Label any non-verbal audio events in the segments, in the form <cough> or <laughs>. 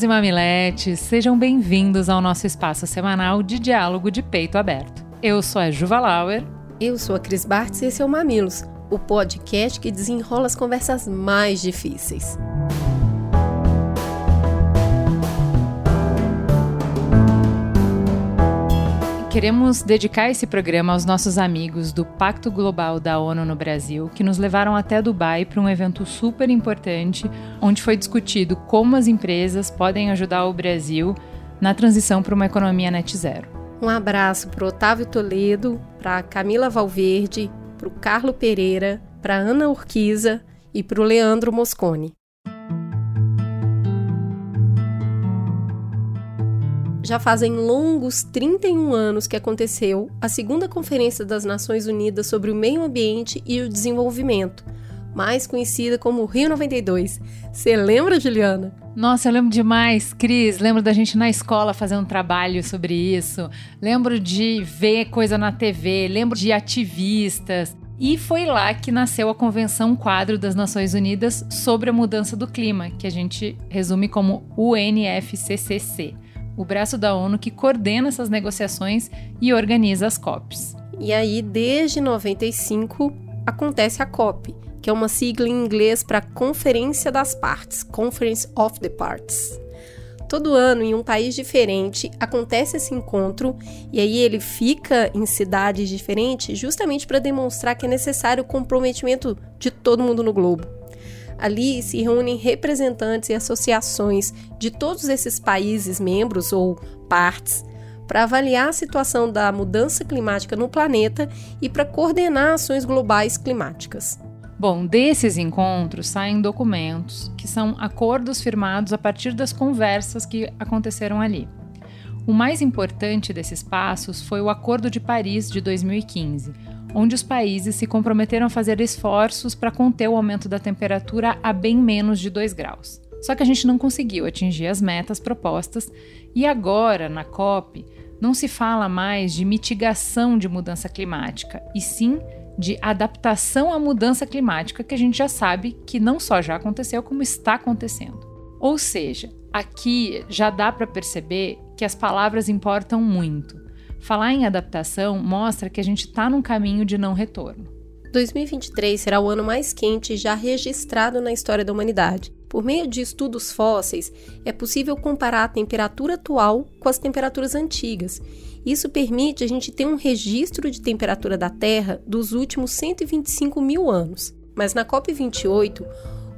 Mamileiros e mamiletes, sejam bem-vindos ao nosso espaço semanal de diálogo de peito aberto. Eu sou a Juva Lauer. Eu sou a Cris Bartz e esse é o Mamilos, o podcast que desenrola as conversas mais difíceis. Queremos dedicar esse programa aos nossos amigos do Pacto Global da ONU no Brasil, que nos levaram até Dubai para um evento super importante, onde foi discutido como as empresas podem ajudar o Brasil na transição para uma economia net zero. Um abraço para Otávio Toledo, para Camila Valverde, para o Carlo Pereira, para Ana Urquiza e para o Leandro Moscone. Já fazem longos 31 anos que aconteceu a segunda Conferência das Nações Unidas sobre o Meio Ambiente e o Desenvolvimento, mais conhecida como Rio 92. Você lembra, Juliana? Nossa, eu lembro demais, Cris. Lembro da gente na escola fazendo um trabalho sobre isso. Lembro de ver coisa na TV, lembro de ativistas. E foi lá que nasceu a Convenção Quadro das Nações Unidas sobre a Mudança do Clima, que a gente resume como UNFCCC o braço da ONU que coordena essas negociações e organiza as COPs. E aí, desde 95, acontece a COP, que é uma sigla em inglês para Conferência das Partes, Conference of the Parts. Todo ano, em um país diferente, acontece esse encontro e aí ele fica em cidades diferentes justamente para demonstrar que é necessário o comprometimento de todo mundo no globo. Ali se reúnem representantes e associações de todos esses países membros ou partes para avaliar a situação da mudança climática no planeta e para coordenar ações globais climáticas. Bom, desses encontros saem documentos, que são acordos firmados a partir das conversas que aconteceram ali. O mais importante desses passos foi o Acordo de Paris de 2015, onde os países se comprometeram a fazer esforços para conter o aumento da temperatura a bem menos de 2 graus. Só que a gente não conseguiu atingir as metas propostas e agora, na COP, não se fala mais de mitigação de mudança climática, e sim de adaptação à mudança climática, que a gente já sabe que não só já aconteceu, como está acontecendo. Ou seja, aqui já dá para perceber que as palavras importam muito. Falar em adaptação mostra que a gente está num caminho de não retorno. 2023 será o ano mais quente já registrado na história da humanidade. Por meio de estudos fósseis, é possível comparar a temperatura atual com as temperaturas antigas. Isso permite a gente ter um registro de temperatura da Terra dos últimos 125 mil anos. Mas na COP28,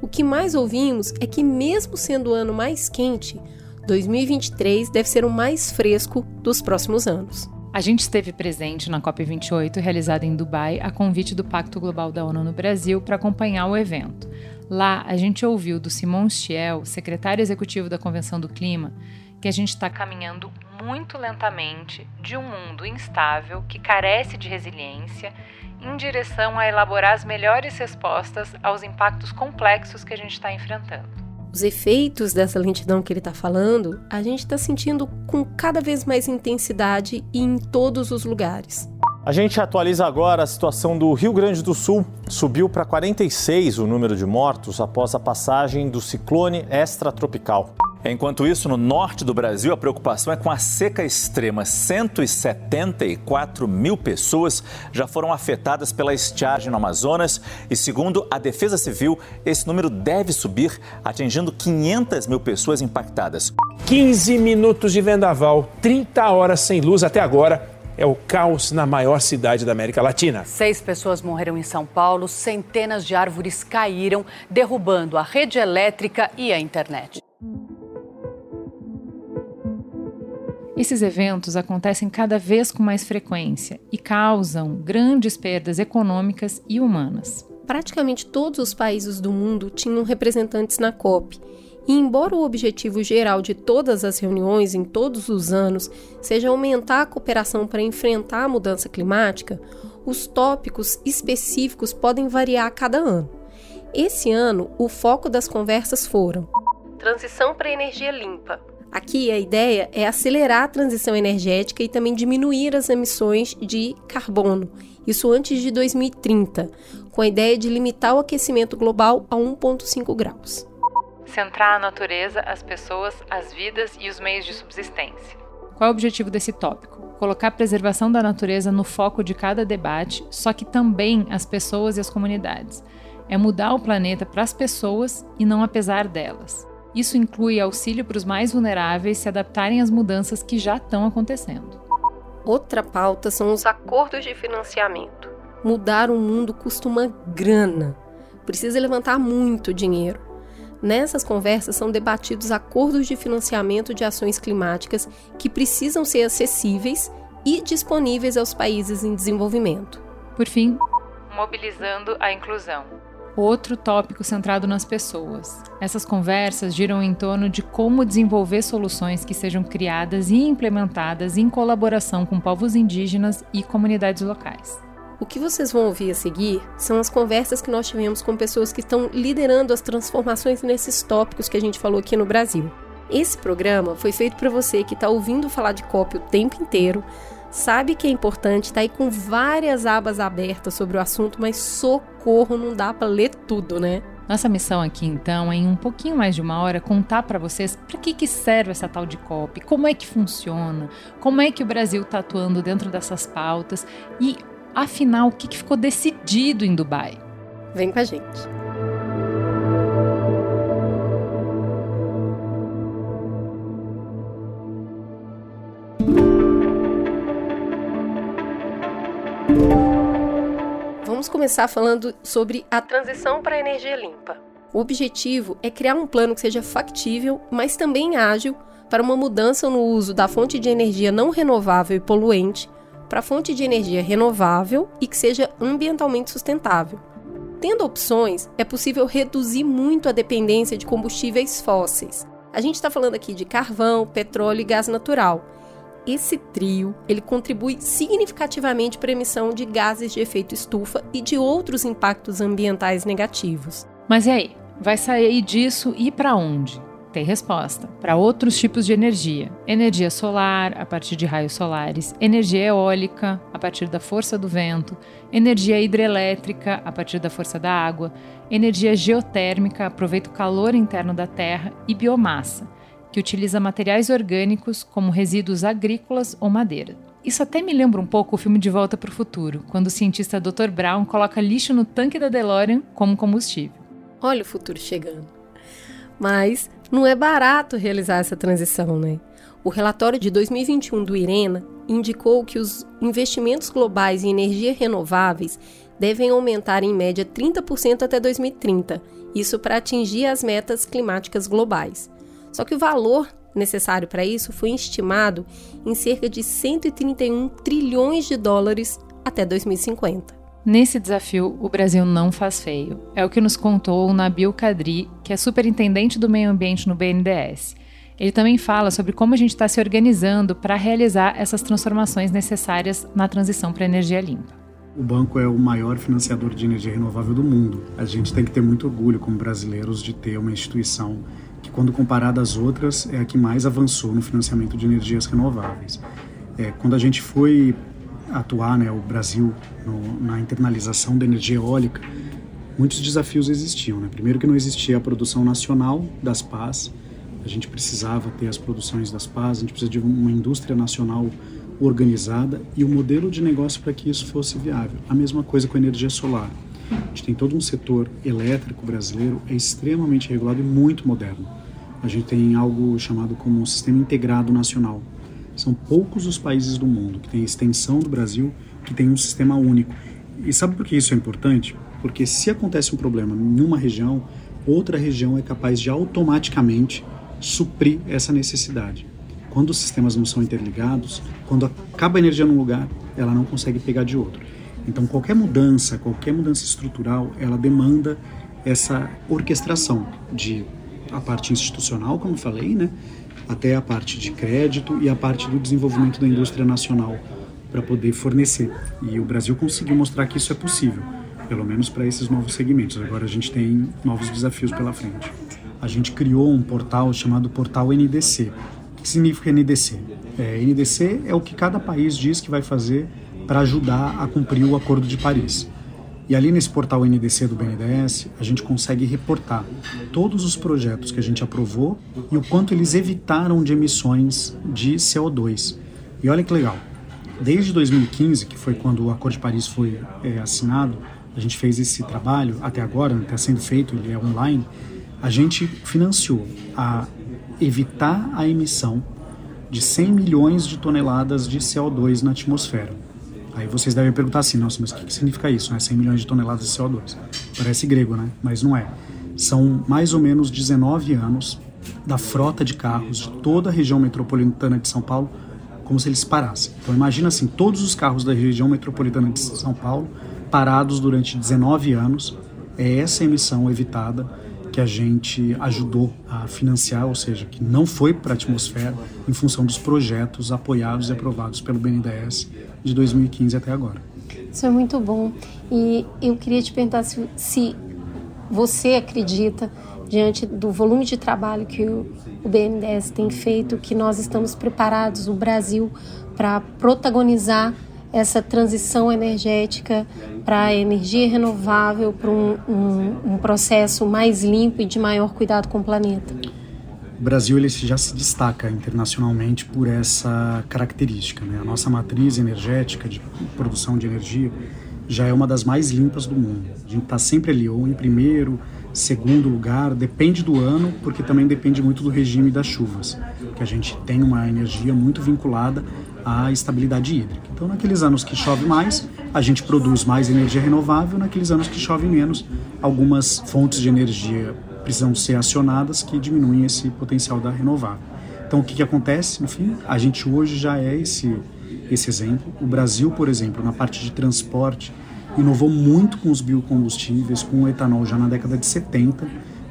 o que mais ouvimos é que, mesmo sendo o ano mais quente, 2023 deve ser o mais fresco dos próximos anos. A gente esteve presente na COP28, realizada em Dubai, a convite do Pacto Global da ONU no Brasil, para acompanhar o evento. Lá, a gente ouviu do Simon Stiel, secretário executivo da Convenção do Clima, que a gente está caminhando muito lentamente de um mundo instável que carece de resiliência em direção a elaborar as melhores respostas aos impactos complexos que a gente está enfrentando os efeitos dessa lentidão que ele está falando, a gente está sentindo com cada vez mais intensidade e em todos os lugares. A gente atualiza agora a situação do Rio Grande do Sul. Subiu para 46 o número de mortos após a passagem do ciclone extratropical. Enquanto isso, no norte do Brasil, a preocupação é com a seca extrema. 174 mil pessoas já foram afetadas pela estiagem no Amazonas e, segundo a Defesa Civil, esse número deve subir, atingindo 500 mil pessoas impactadas. 15 minutos de vendaval, 30 horas sem luz até agora. É o caos na maior cidade da América Latina. Seis pessoas morreram em São Paulo, centenas de árvores caíram, derrubando a rede elétrica e a internet. Esses eventos acontecem cada vez com mais frequência e causam grandes perdas econômicas e humanas. Praticamente todos os países do mundo tinham representantes na COP, E embora o objetivo geral de todas as reuniões em todos os anos seja aumentar a cooperação para enfrentar a mudança climática, os tópicos específicos podem variar a cada ano. Esse ano, o foco das conversas foram transição para energia limpa. Aqui a ideia é acelerar a transição energética e também diminuir as emissões de carbono, isso antes de 2030, com a ideia de limitar o aquecimento global a 1,5 graus. Centrar a natureza, as pessoas, as vidas e os meios de subsistência. Qual é o objetivo desse tópico? Colocar a preservação da natureza no foco de cada debate, só que também as pessoas e as comunidades. É mudar o planeta para as pessoas e não apesar delas. Isso inclui auxílio para os mais vulneráveis se adaptarem às mudanças que já estão acontecendo. Outra pauta são os acordos de financiamento. Mudar o mundo custa uma grana. Precisa levantar muito dinheiro. Nessas conversas são debatidos acordos de financiamento de ações climáticas que precisam ser acessíveis e disponíveis aos países em desenvolvimento. Por fim, mobilizando a inclusão outro tópico centrado nas pessoas. Essas conversas giram em torno de como desenvolver soluções que sejam criadas e implementadas em colaboração com povos indígenas e comunidades locais. O que vocês vão ouvir a seguir são as conversas que nós tivemos com pessoas que estão liderando as transformações nesses tópicos que a gente falou aqui no Brasil. Esse programa foi feito para você que está ouvindo falar de COP o tempo inteiro, sabe que é importante, está aí com várias abas abertas sobre o assunto, mas socorro, não dá para ler tudo, né? Nossa missão aqui, então, é em um pouquinho mais de uma hora contar para vocês para que, que serve essa tal de COP, como é que funciona, como é que o Brasil está atuando dentro dessas pautas e, afinal, o que, que ficou decidido em Dubai. Vem com a gente. Começar falando sobre a transição para a energia limpa. O objetivo é criar um plano que seja factível, mas também ágil para uma mudança no uso da fonte de energia não renovável e poluente para fonte de energia renovável e que seja ambientalmente sustentável. Tendo opções, é possível reduzir muito a dependência de combustíveis fósseis. A gente está falando aqui de carvão, petróleo e gás natural, esse trio ele contribui significativamente para a emissão de gases de efeito estufa e de outros impactos ambientais negativos. Mas e aí? Vai sair disso e para onde? Tem resposta. Para outros tipos de energia: energia solar, a partir de raios solares, energia eólica, a partir da força do vento, energia hidrelétrica, a partir da força da água, energia geotérmica, aproveita o calor interno da Terra, e biomassa que utiliza materiais orgânicos como resíduos agrícolas ou madeira. Isso até me lembra um pouco o filme De Volta para o Futuro, quando o cientista Dr. Brown coloca lixo no tanque da DeLorean como combustível. Olha o futuro chegando. Mas não é barato realizar essa transição, né? O relatório de 2021 do IRENA indicou que os investimentos globais em energias renováveis devem aumentar em média 30% até 2030, isso para atingir as metas climáticas globais. Só que o valor necessário para isso foi estimado em cerca de 131 trilhões de dólares até 2050. Nesse desafio, o Brasil não faz feio. É o que nos contou o Nabil Kadri, que é superintendente do meio ambiente no BNDES. Ele também fala sobre como a gente está se organizando para realizar essas transformações necessárias na transição para a energia limpa. O banco é o maior financiador de energia renovável do mundo. A gente tem que ter muito orgulho como brasileiros de ter uma instituição quando comparada às outras é a que mais avançou no financiamento de energias renováveis. É, quando a gente foi atuar, né, o Brasil, no, na internalização da energia eólica, muitos desafios existiam. Né? Primeiro que não existia a produção nacional das pás, a gente precisava ter as produções das pás, a gente precisa de uma indústria nacional organizada e o um modelo de negócio para que isso fosse viável. A mesma coisa com a energia solar. A gente tem todo um setor elétrico brasileiro é extremamente regulado e muito moderno. A gente tem algo chamado como um sistema integrado nacional. São poucos os países do mundo que têm extensão do Brasil que tem um sistema único. E sabe por que isso é importante? Porque se acontece um problema em uma região, outra região é capaz de automaticamente suprir essa necessidade. Quando os sistemas não são interligados, quando acaba a energia num lugar, ela não consegue pegar de outro. Então, qualquer mudança, qualquer mudança estrutural, ela demanda essa orquestração de a parte institucional, como falei, né? até a parte de crédito e a parte do desenvolvimento da indústria nacional para poder fornecer. E o Brasil conseguiu mostrar que isso é possível, pelo menos para esses novos segmentos. Agora a gente tem novos desafios pela frente. A gente criou um portal chamado Portal NDC. O que significa NDC? É, NDC é o que cada país diz que vai fazer para ajudar a cumprir o Acordo de Paris. E ali nesse portal NDC do BNDES, a gente consegue reportar todos os projetos que a gente aprovou e o quanto eles evitaram de emissões de CO2. E olha que legal, desde 2015, que foi quando o Acordo de Paris foi é, assinado, a gente fez esse trabalho, até agora está sendo feito, ele é online, a gente financiou a evitar a emissão de 100 milhões de toneladas de CO2 na atmosfera. Aí vocês devem perguntar assim, nossa, mas o que, que significa isso, né? 100 milhões de toneladas de CO2. Parece grego, né? Mas não é. São mais ou menos 19 anos da frota de carros de toda a região metropolitana de São Paulo como se eles parassem. Então imagina assim, todos os carros da região metropolitana de São Paulo parados durante 19 anos. É essa emissão evitada que a gente ajudou a financiar, ou seja, que não foi para a atmosfera em função dos projetos apoiados e aprovados pelo BNDES de 2015 até agora. Isso é muito bom. E eu queria te perguntar se, se você acredita, diante do volume de trabalho que o, o BNDES tem feito, que nós estamos preparados, o Brasil, para protagonizar essa transição energética para a energia renovável, para um, um, um, processo mais limpo e de maior cuidado com o planeta? O Brasil ele já se destaca internacionalmente por essa característica. Né? A nossa matriz energética de produção de energia já é uma das mais limpas do mundo. A gente está sempre ali, ou em primeiro, segundo lugar, depende do ano, porque também depende muito do regime das chuvas, que a gente tem uma energia muito vinculada à estabilidade hídrica. Então, naqueles anos que chove mais, a gente produz mais energia renovável, naqueles anos que chove menos, algumas fontes de energia precisam ser acionadas que diminuem esse potencial da renovável. Então, o que, que acontece? No fim, a gente hoje já é esse, esse exemplo. O Brasil, por exemplo, na parte de transporte, inovou muito com os biocombustíveis, com o etanol já na década de 70.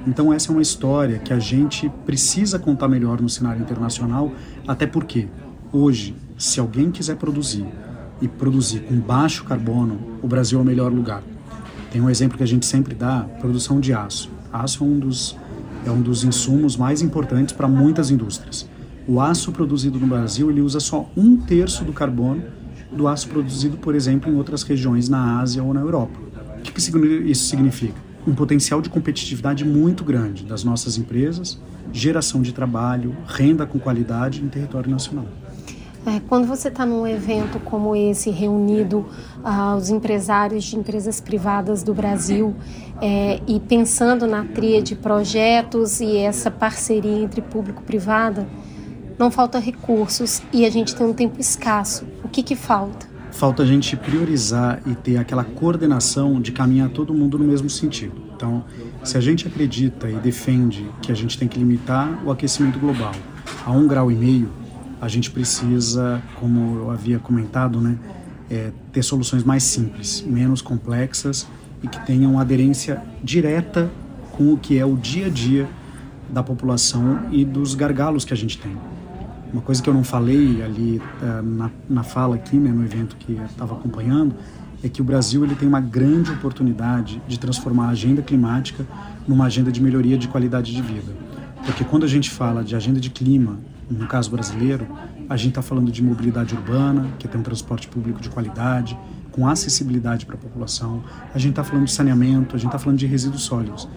Então, essa é uma história que a gente precisa contar melhor no cenário internacional, até porque hoje, se alguém quiser produzir e produzir com baixo carbono, o Brasil é o melhor lugar. Tem um exemplo que a gente sempre dá: produção de aço. Aço é um dos, é um dos insumos mais importantes para muitas indústrias. O aço produzido no Brasil ele usa só um terço do carbono do aço produzido, por exemplo, em outras regiões na Ásia ou na Europa. O que isso significa? Um potencial de competitividade muito grande das nossas empresas, geração de trabalho, renda com qualidade em território nacional. É, quando você está num evento como esse, reunido ah, os empresários de empresas privadas do Brasil é, e pensando na tria de projetos e essa parceria entre público-privada, não falta recursos e a gente tem um tempo escasso. O que, que falta? Falta a gente priorizar e ter aquela coordenação de caminhar todo mundo no mesmo sentido. Então, se a gente acredita e defende que a gente tem que limitar o aquecimento global a um grau e meio, a gente precisa, como eu havia comentado, né, é, ter soluções mais simples, menos complexas e que tenham aderência direta com o que é o dia a dia da população e dos gargalos que a gente tem. Uma coisa que eu não falei ali uh, na, na fala aqui, né, no evento que estava acompanhando, é que o Brasil ele tem uma grande oportunidade de transformar a agenda climática numa agenda de melhoria de qualidade de vida. Porque quando a gente fala de agenda de clima, no caso brasileiro, a gente está falando de mobilidade urbana, que tem um transporte público de qualidade, com acessibilidade para a população. A gente está falando de saneamento, a gente está falando de resíduos sólidos.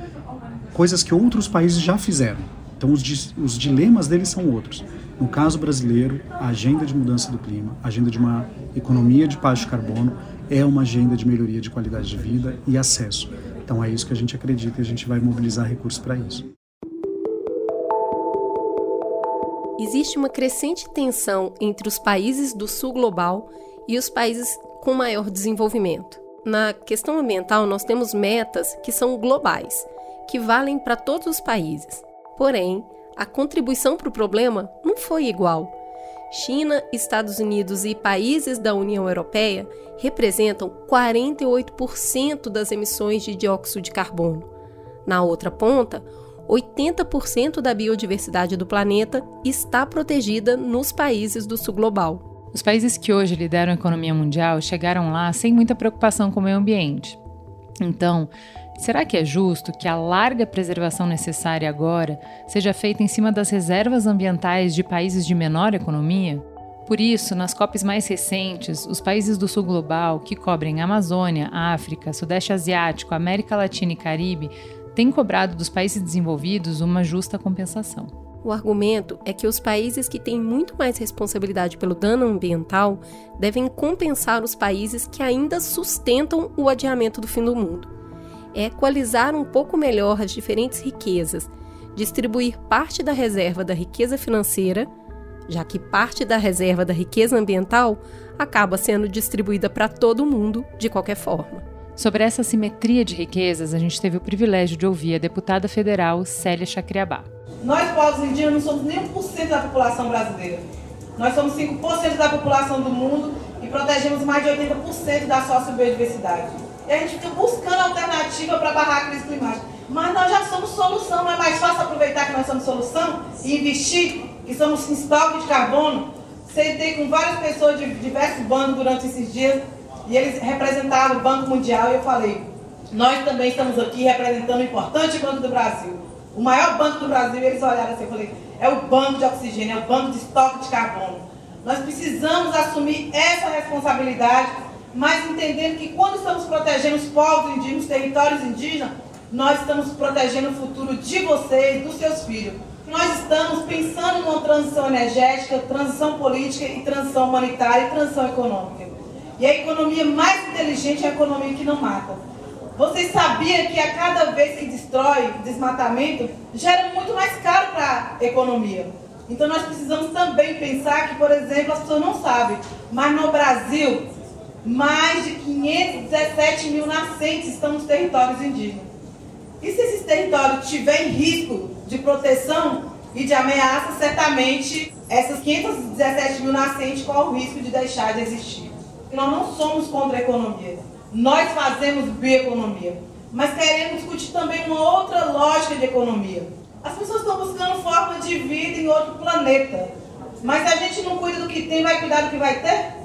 Coisas que outros países já fizeram. Então os, os dilemas deles são outros. No caso brasileiro, a agenda de mudança do clima, a agenda de uma economia de baixo carbono, é uma agenda de melhoria de qualidade de vida e acesso. Então é isso que a gente acredita e a gente vai mobilizar recursos para isso. Existe uma crescente tensão entre os países do sul global e os países com maior desenvolvimento. Na questão ambiental, nós temos metas que são globais, que valem para todos os países. Porém, a contribuição para o problema não foi igual. China, Estados Unidos e países da União Europeia representam 48% das emissões de dióxido de carbono. Na outra ponta, 80% da biodiversidade do planeta está protegida nos países do sul global. Os países que hoje lideram a economia mundial chegaram lá sem muita preocupação com o meio ambiente. Então, será que é justo que a larga preservação necessária agora seja feita em cima das reservas ambientais de países de menor economia? Por isso, nas COPs mais recentes, os países do sul global, que cobrem Amazônia, África, Sudeste Asiático, América Latina e Caribe, têm cobrado dos países desenvolvidos uma justa compensação. O argumento é que os países que têm muito mais responsabilidade pelo dano ambiental devem compensar os países que ainda sustentam o adiamento do fim do mundo. É equalizar um pouco melhor as diferentes riquezas, distribuir parte da reserva da riqueza financeira já que parte da reserva da riqueza ambiental acaba sendo distribuída para todo mundo de qualquer forma. Sobre essa simetria de riquezas, a gente teve o privilégio de ouvir a deputada federal Célia Chacriabá. Nós, povos indígenas, não somos nem 1% da população brasileira. Nós somos 5% da população do mundo e protegemos mais de 80% da sociobiodiversidade. E a gente fica buscando alternativa para barrar a crise climática. Mas nós já somos solução, não é mais fácil aproveitar que nós somos solução e investir que somos estoque de carbono, sentei com várias pessoas de diversos bancos durante esses dias e eles representavam o Banco Mundial e eu falei, nós também estamos aqui representando o importante Banco do Brasil. O maior banco do Brasil, eles olharam assim, eu falei, é o banco de oxigênio, é o banco de estoque de carbono. Nós precisamos assumir essa responsabilidade, mas entendendo que quando estamos protegendo os povos indígenas, os territórios indígenas, nós estamos protegendo o futuro de vocês, dos seus filhos. Nós estamos pensando numa transição energética, transição política e transição humanitária e transição econômica. E a economia mais inteligente é a economia que não mata. Vocês sabiam que a cada vez que destrói desmatamento, gera muito mais caro para a economia. Então nós precisamos também pensar que, por exemplo, as pessoas não sabem, mas no Brasil, mais de 517 mil nascentes estão nos territórios indígenas. E se esses territórios tiverem risco de proteção e de ameaça, certamente essas 517 mil nascentes correm o risco de deixar de existir. Nós não somos contra a economia. Nós fazemos bioeconomia. Mas queremos discutir também uma outra lógica de economia. As pessoas estão buscando forma de vida em outro planeta. Mas a gente não cuida do que tem, vai cuidar do que vai ter?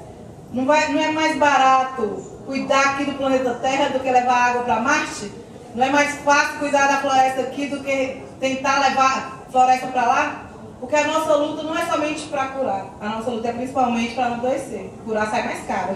Não, vai, não é mais barato cuidar aqui do planeta Terra do que levar água para Marte? Não é mais fácil cuidar da floresta aqui do que tentar levar floresta para lá? Porque a nossa luta não é somente para curar. A nossa luta é principalmente para não adoecer. Curar sai mais caro.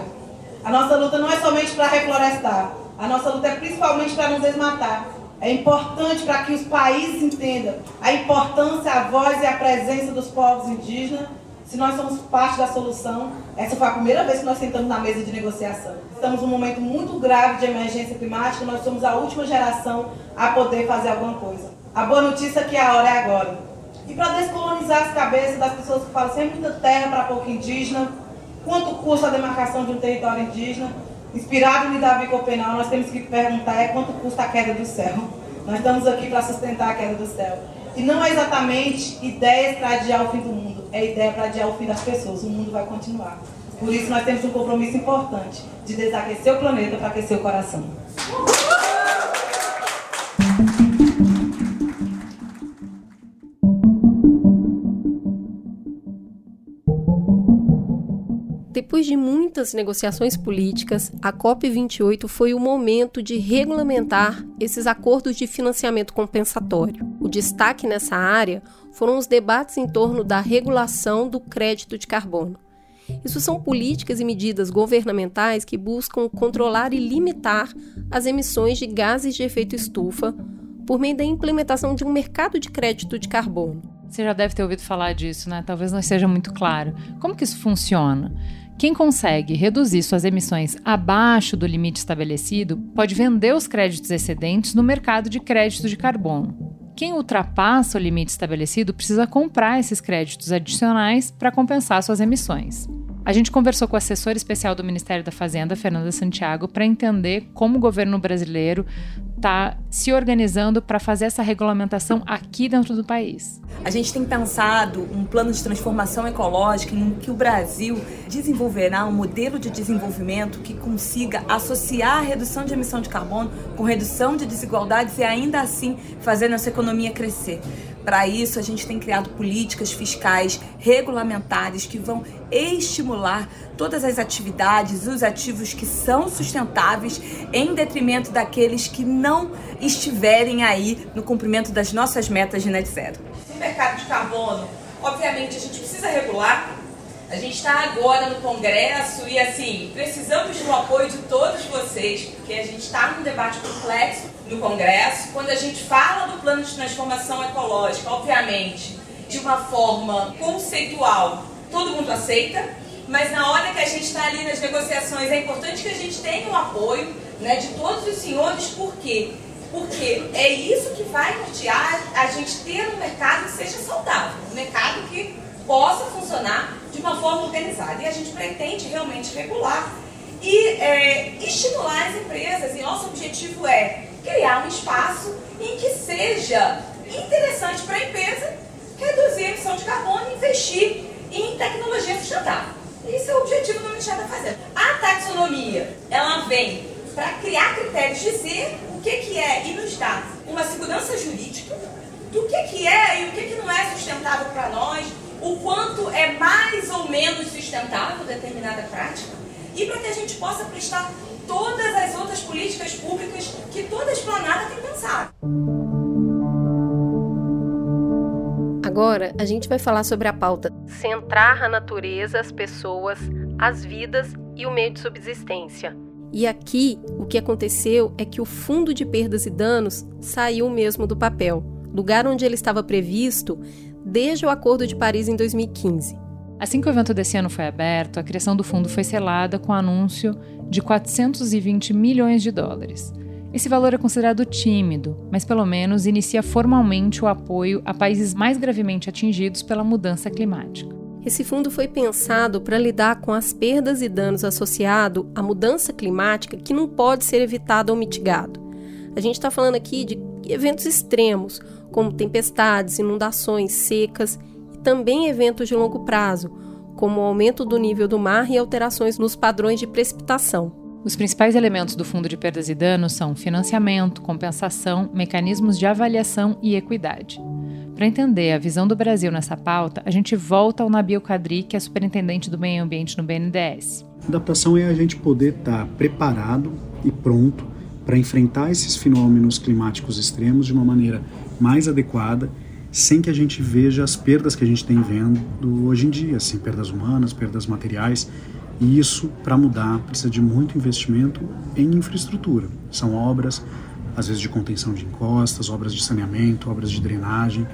A nossa luta não é somente para reflorestar. A nossa luta é principalmente para nos desmatar. É importante para que os países entendam a importância, a voz e a presença dos povos indígenas se nós somos parte da solução, essa foi a primeira vez que nós sentamos na mesa de negociação. Estamos num momento muito grave de emergência climática, nós somos a última geração a poder fazer alguma coisa. A boa notícia é que a hora é agora. E para descolonizar as cabeças das pessoas que falam é muita terra para pouco indígena, quanto custa a demarcação de um território indígena? Inspirado em Davi Copenal, nós temos que perguntar é quanto custa a queda do céu. Nós estamos aqui para sustentar a queda do céu. E não é exatamente ideias para adiar o fim do mundo é ideia para adiar o fim das pessoas. O mundo vai continuar. Por isso, nós temos um compromisso importante de desaquecer o planeta para aquecer o coração. Depois de muitas negociações políticas, a COP28 foi o momento de regulamentar esses acordos de financiamento compensatório. O destaque nessa área foram os debates em torno da regulação do crédito de carbono. Isso são políticas e medidas governamentais que buscam controlar e limitar as emissões de gases de efeito estufa por meio da implementação de um mercado de crédito de carbono. Você já deve ter ouvido falar disso, né? Talvez não esteja muito claro. Como que isso funciona? Quem consegue reduzir suas emissões abaixo do limite estabelecido pode vender os créditos excedentes no mercado de crédito de carbono. Quem ultrapassa o limite estabelecido precisa comprar esses créditos adicionais para compensar suas emissões. A gente conversou com o assessor especial do Ministério da Fazenda, Fernanda Santiago, para entender como o governo brasileiro está se organizando para fazer essa regulamentação aqui dentro do país. A gente tem pensado um plano de transformação ecológica em que o Brasil desenvolverá um modelo de desenvolvimento que consiga associar a redução de emissão de carbono com redução de desigualdades e ainda assim fazer nossa economia crescer. Para isso, a gente tem criado políticas fiscais regulamentares que vão estimular todas as atividades, os ativos que são sustentáveis, em detrimento daqueles que não estiverem aí no cumprimento das nossas metas de net zero. O mercado de carbono, obviamente, a gente precisa regular. A gente está agora no Congresso e, assim, precisamos do apoio de todos vocês, porque a gente está num debate complexo no Congresso, quando a gente fala do plano de transformação ecológica, obviamente, de uma forma conceitual, todo mundo aceita, mas na hora que a gente está ali nas negociações, é importante que a gente tenha o apoio né, de todos os senhores, por quê? Porque é isso que vai nortear a gente ter um mercado que seja saudável, um mercado que possa funcionar de uma forma organizada. E a gente pretende realmente regular e é, estimular as empresas. E nosso objetivo é criar um espaço em que seja interessante para a empresa reduzir a emissão de carbono e investir em tecnologia sustentável. Esse é o objetivo que o Ministério está fazendo. A taxonomia, ela vem para criar critérios, dizer o que, que é e nos dar uma segurança jurídica do que, que é e o que, que não é sustentável para nós, o quanto é mais ou menos sustentável determinada prática, e para que a gente possa prestar todas as outras políticas públicas que toda esplanada tem pensado. Agora a gente vai falar sobre a pauta centrar a natureza, as pessoas, as vidas e o meio de subsistência. E aqui o que aconteceu é que o Fundo de Perdas e Danos saiu mesmo do papel, lugar onde ele estava previsto desde o Acordo de Paris em 2015. Assim que o evento desse ano foi aberto, a criação do fundo foi selada com o anúncio de 420 milhões de dólares. Esse valor é considerado tímido, mas pelo menos inicia formalmente o apoio a países mais gravemente atingidos pela mudança climática. Esse fundo foi pensado para lidar com as perdas e danos associados à mudança climática que não pode ser evitado ou mitigado. A gente está falando aqui de eventos extremos, como tempestades, inundações, secas também eventos de longo prazo, como o aumento do nível do mar e alterações nos padrões de precipitação. Os principais elementos do Fundo de Perdas e Danos são financiamento, compensação, mecanismos de avaliação e equidade. Para entender a visão do Brasil nessa pauta, a gente volta ao Nabil Kadri, que é superintendente do meio ambiente no BNDES. Adaptação é a gente poder estar preparado e pronto para enfrentar esses fenômenos climáticos extremos de uma maneira mais adequada sem que a gente veja as perdas que a gente tem vendo hoje em dia, assim, perdas humanas, perdas materiais. E isso, para mudar, precisa de muito investimento em infraestrutura. São obras, às vezes de contenção de encostas, obras de saneamento, obras de drenagem,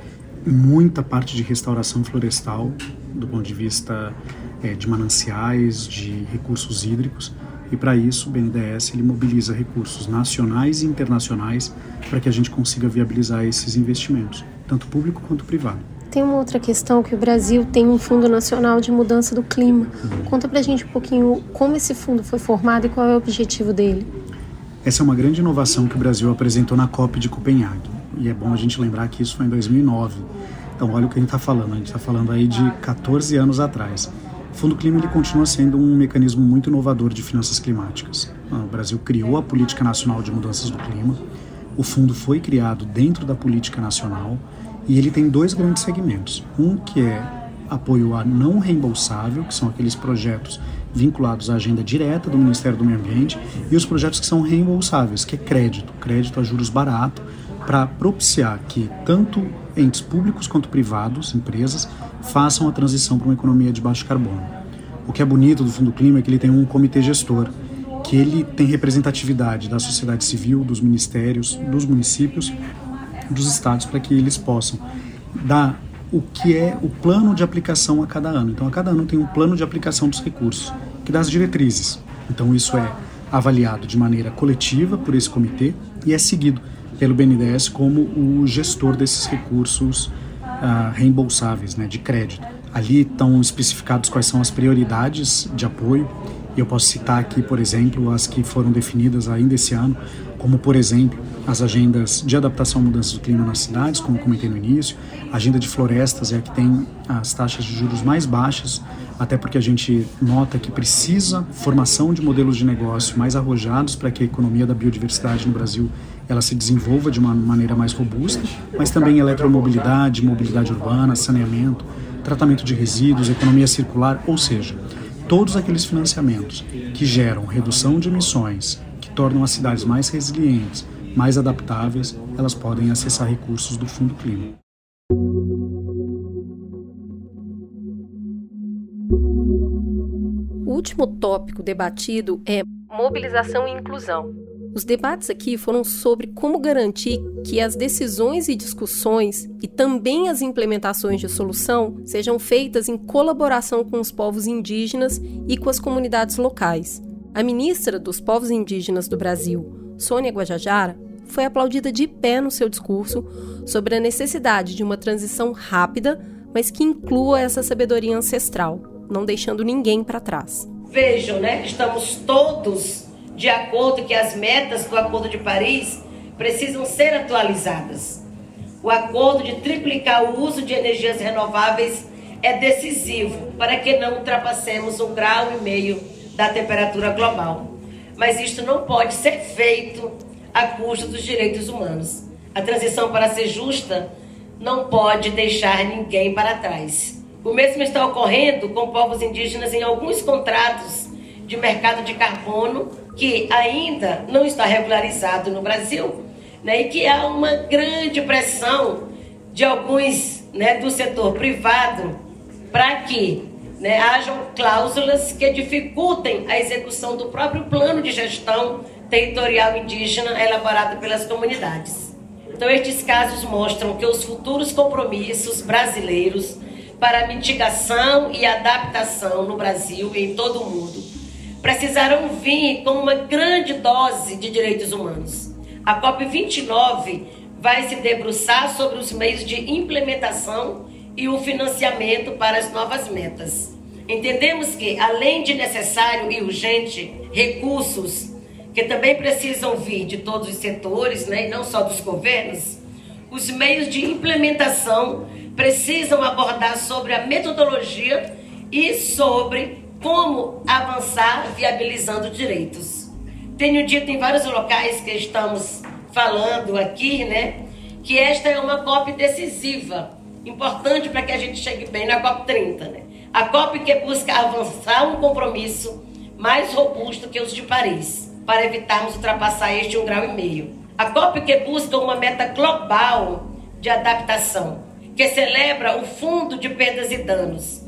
muita parte de restauração florestal, do ponto de vista é, de mananciais, de recursos hídricos. E para isso, o BNDES ele mobiliza recursos nacionais e internacionais para que a gente consiga viabilizar esses investimentos tanto público quanto privado. Tem uma outra questão que o Brasil tem um Fundo Nacional de Mudança do Clima. Uhum. Conta pra gente um pouquinho como esse fundo foi formado e qual é o objetivo dele. Essa é uma grande inovação que o Brasil apresentou na COP de Copenhague. E é bom a gente lembrar que isso foi em 2009. Então olha o que a gente está falando. A gente está falando aí de 14 anos atrás. O Fundo Clima ele continua sendo um mecanismo muito inovador de finanças climáticas. O Brasil criou a Política Nacional de Mudanças do Clima. O fundo foi criado dentro da política nacional e ele tem dois grandes segmentos. Um que é apoio a não reembolsável, que são aqueles projetos vinculados à agenda direta do Ministério do Meio Ambiente, e os projetos que são reembolsáveis, que é crédito, crédito a juros barato, para propiciar que tanto entes públicos quanto privados, empresas, façam a transição para uma economia de baixo carbono. O que é bonito do Fundo Clima é que ele tem um comitê gestor, que ele tem representatividade da sociedade civil, dos ministérios, dos municípios dos estados para que eles possam dar o que é o plano de aplicação a cada ano. Então, a cada ano tem um plano de aplicação dos recursos, que dá as diretrizes. Então, isso é avaliado de maneira coletiva por esse comitê e é seguido pelo BNDES como o gestor desses recursos uh, reembolsáveis, né, de crédito. Ali estão especificados quais são as prioridades de apoio. E eu posso citar aqui, por exemplo, as que foram definidas ainda esse ano, como por exemplo as agendas de adaptação à mudança do clima nas cidades, como comentei no início, a agenda de florestas é a que tem as taxas de juros mais baixas, até porque a gente nota que precisa formação de modelos de negócio mais arrojados para que a economia da biodiversidade no Brasil ela se desenvolva de uma maneira mais robusta, mas também eletromobilidade, mobilidade urbana, saneamento, tratamento de resíduos, economia circular, ou seja, todos aqueles financiamentos que geram redução de emissões, tornam as cidades mais resilientes, mais adaptáveis, elas podem acessar recursos do Fundo Clima. O último tópico debatido é mobilização e inclusão. Os debates aqui foram sobre como garantir que as decisões e discussões e também as implementações de solução sejam feitas em colaboração com os povos indígenas e com as comunidades locais. A ministra dos Povos Indígenas do Brasil, Sônia Guajajara, foi aplaudida de pé no seu discurso sobre a necessidade de uma transição rápida, mas que inclua essa sabedoria ancestral, não deixando ninguém para trás. Vejam, né, estamos todos de acordo que as metas do Acordo de Paris precisam ser atualizadas. O acordo de triplicar o uso de energias renováveis é decisivo para que não ultrapassemos um grau e meio da temperatura global. Mas isto não pode ser feito à custa dos direitos humanos. A transição para ser justa não pode deixar ninguém para trás. O mesmo está ocorrendo com povos indígenas em alguns contratos de mercado de carbono que ainda não está regularizado no Brasil, né, e que há uma grande pressão de alguns né, do setor privado para que né, hajam cláusulas que dificultem a execução do próprio plano de gestão territorial indígena elaborado pelas comunidades. Então, estes casos mostram que os futuros compromissos brasileiros para mitigação e adaptação no Brasil e em todo o mundo precisaram vir com uma grande dose de direitos humanos. A COP29 vai se debruçar sobre os meios de implementação e o financiamento para as novas metas. Entendemos que, além de necessário e urgente, recursos que também precisam vir de todos os setores, né, e não só dos governos, os meios de implementação precisam abordar sobre a metodologia e sobre como avançar viabilizando direitos. Tenho dito em vários locais que estamos falando aqui, né, que esta é uma COP decisiva, importante para que a gente chegue bem na COP 30, né? A COP que busca avançar um compromisso mais robusto que os de Paris, para evitarmos ultrapassar este um grau e meio. A COP que busca uma meta global de adaptação, que celebra o fundo de perdas e danos,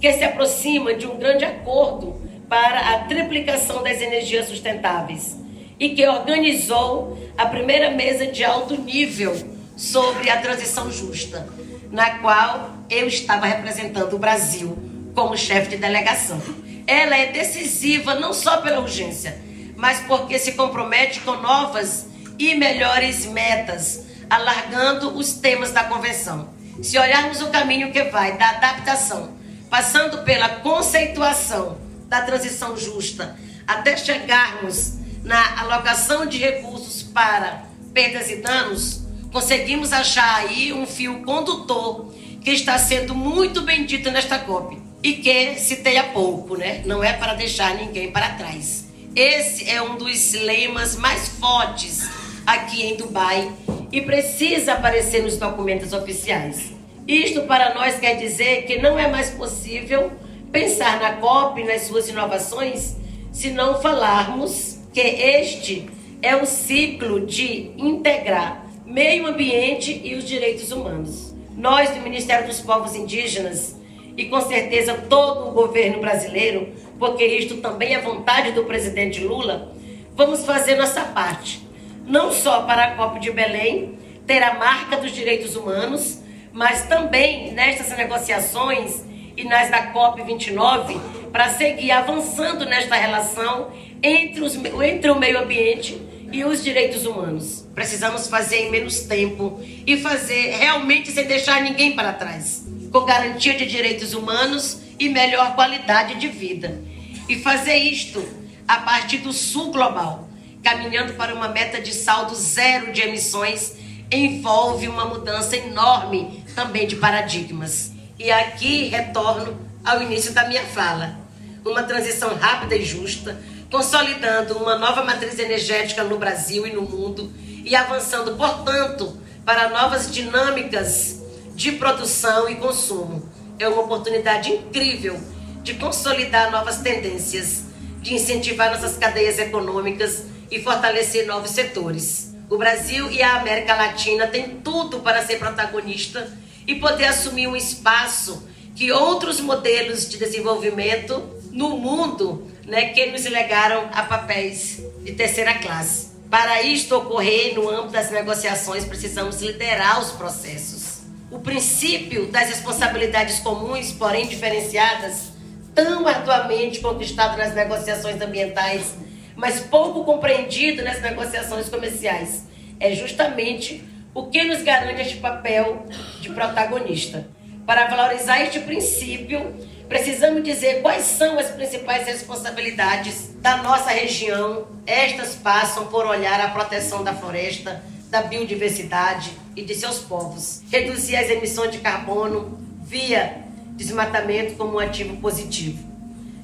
que se aproxima de um grande acordo para a triplicação das energias sustentáveis e que organizou a primeira mesa de alto nível sobre a transição justa, na qual eu estava representando o Brasil como chefe de delegação. Ela é decisiva não só pela urgência, mas porque se compromete com novas e melhores metas, alargando os temas da convenção. Se olharmos o caminho que vai da adaptação passando pela conceituação da transição justa, até chegarmos na alocação de recursos para perdas e danos, conseguimos achar aí um fio condutor que está sendo muito bem dito nesta COP e que se tenha pouco, né? Não é para deixar ninguém para trás. Esse é um dos lemas mais fortes aqui em Dubai e precisa aparecer nos documentos oficiais. Isto para nós quer dizer que não é mais possível pensar na COP, nas suas inovações, se não falarmos que este é o ciclo de integrar meio ambiente e os direitos humanos. Nós, do Ministério dos Povos Indígenas, e com certeza todo o governo brasileiro, porque isto também é vontade do presidente Lula, vamos fazer nossa parte. Não só para a COP de Belém ter a marca dos direitos humanos, mas também nestas negociações e nas da COP29, para seguir avançando nesta relação entre, os, entre o meio ambiente e os direitos humanos. Precisamos fazer em menos tempo e fazer realmente sem deixar ninguém para trás, com garantia de direitos humanos e melhor qualidade de vida. E fazer isto a partir do Sul Global, caminhando para uma meta de saldo zero de emissões, envolve uma mudança enorme também de paradigmas. E aqui retorno ao início da minha fala. Uma transição rápida e justa, consolidando uma nova matriz energética no Brasil e no mundo e avançando, portanto, para novas dinâmicas de produção e consumo. É uma oportunidade incrível de consolidar novas tendências, de incentivar nossas cadeias econômicas e fortalecer novos setores. O Brasil e a América Latina têm tudo para ser protagonista e poder assumir um espaço que outros modelos de desenvolvimento no mundo né, que nos legaram a papéis de terceira classe. Para isto ocorrer no âmbito das negociações, precisamos liderar os processos. O princípio das responsabilidades comuns, porém diferenciadas, tão arduamente conquistado nas negociações ambientais, mas pouco compreendido nas negociações comerciais, é justamente o que nos garante este papel de protagonista. Para valorizar este princípio, precisamos dizer quais são as principais responsabilidades da nossa região. Estas passam por olhar a proteção da floresta, da biodiversidade e de seus povos, reduzir as emissões de carbono via desmatamento como um ativo positivo.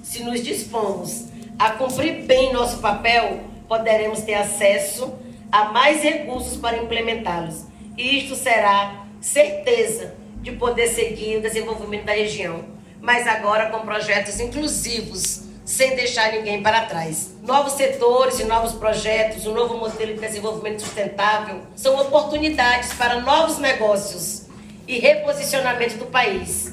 Se nos dispomos a cumprir bem nosso papel, poderemos ter acesso a mais recursos para implementá-los. E isto será certeza de poder seguir o desenvolvimento da região, mas agora com projetos inclusivos, sem deixar ninguém para trás. Novos setores e novos projetos, um novo modelo de desenvolvimento sustentável são oportunidades para novos negócios e reposicionamento do país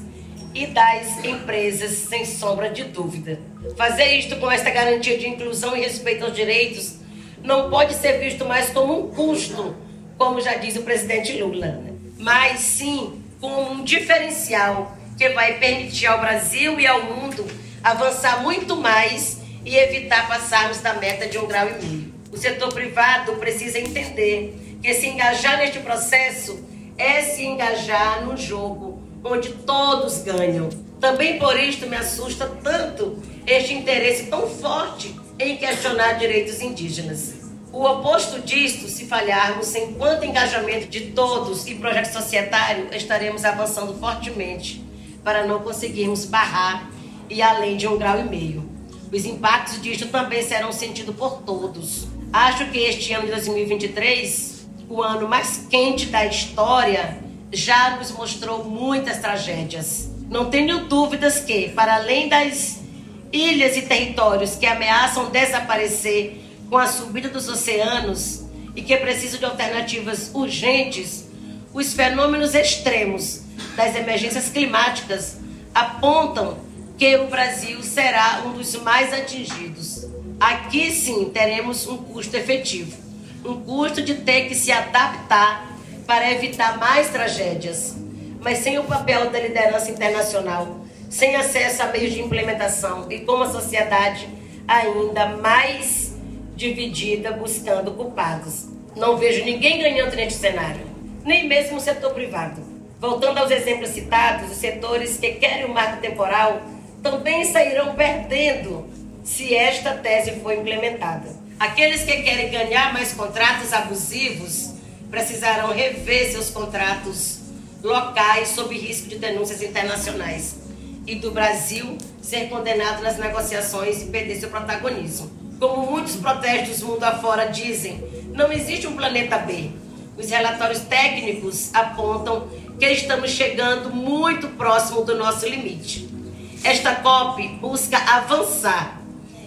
e das empresas, sem sombra de dúvida. Fazer isto com esta garantia de inclusão e respeito aos direitos não pode ser visto mais como um custo, como já diz o presidente Lula, mas sim como um diferencial que vai permitir ao Brasil e ao mundo avançar muito mais e evitar passarmos da meta de um grau e meio. O setor privado precisa entender que se engajar neste processo é se engajar no jogo onde todos ganham. Também por isto me assusta tanto este interesse tão forte em questionar direitos indígenas. O oposto disto, se falharmos, enquanto engajamento de todos e projeto societário, estaremos avançando fortemente para não conseguirmos barrar e além de um grau e meio. Os impactos disto também serão sentidos por todos. Acho que este ano de 2023, o ano mais quente da história, já nos mostrou muitas tragédias. Não tenho dúvidas que, para além das ilhas e territórios que ameaçam desaparecer com a subida dos oceanos e que precisam de alternativas urgentes, os fenômenos extremos das emergências climáticas apontam que o Brasil será um dos mais atingidos. Aqui sim teremos um custo efetivo, um custo de ter que se adaptar para evitar mais tragédias. Mas sem o papel da liderança internacional, sem acesso a meios de implementação e com uma sociedade ainda mais dividida buscando culpados. Não vejo ninguém ganhando neste cenário, nem mesmo o setor privado. Voltando aos exemplos citados, os setores que querem o marco temporal também sairão perdendo se esta tese for implementada. Aqueles que querem ganhar mais contratos abusivos precisarão rever seus contratos locais sob risco de denúncias internacionais e do Brasil ser condenado nas negociações e perder seu protagonismo. Como muitos protestos mundo afora dizem, não existe um planeta B. Os relatórios técnicos apontam que estamos chegando muito próximo do nosso limite. Esta COP busca avançar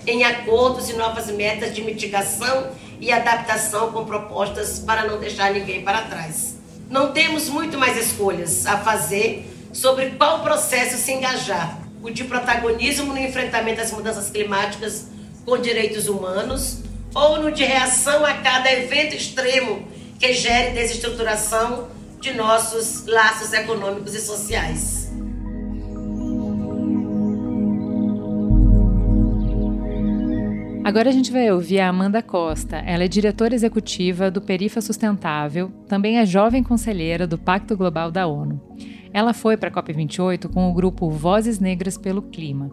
em acordos e novas metas de mitigação e adaptação com propostas para não deixar ninguém para trás. Não temos muito mais escolhas a fazer sobre qual processo se engajar: o de protagonismo no enfrentamento às mudanças climáticas com direitos humanos ou no de reação a cada evento extremo que gere desestruturação de nossos laços econômicos e sociais. Agora a gente vai ouvir a Amanda Costa. Ela é diretora executiva do Perifa Sustentável, também é jovem conselheira do Pacto Global da ONU. Ela foi para a COP28 com o grupo Vozes Negras pelo Clima.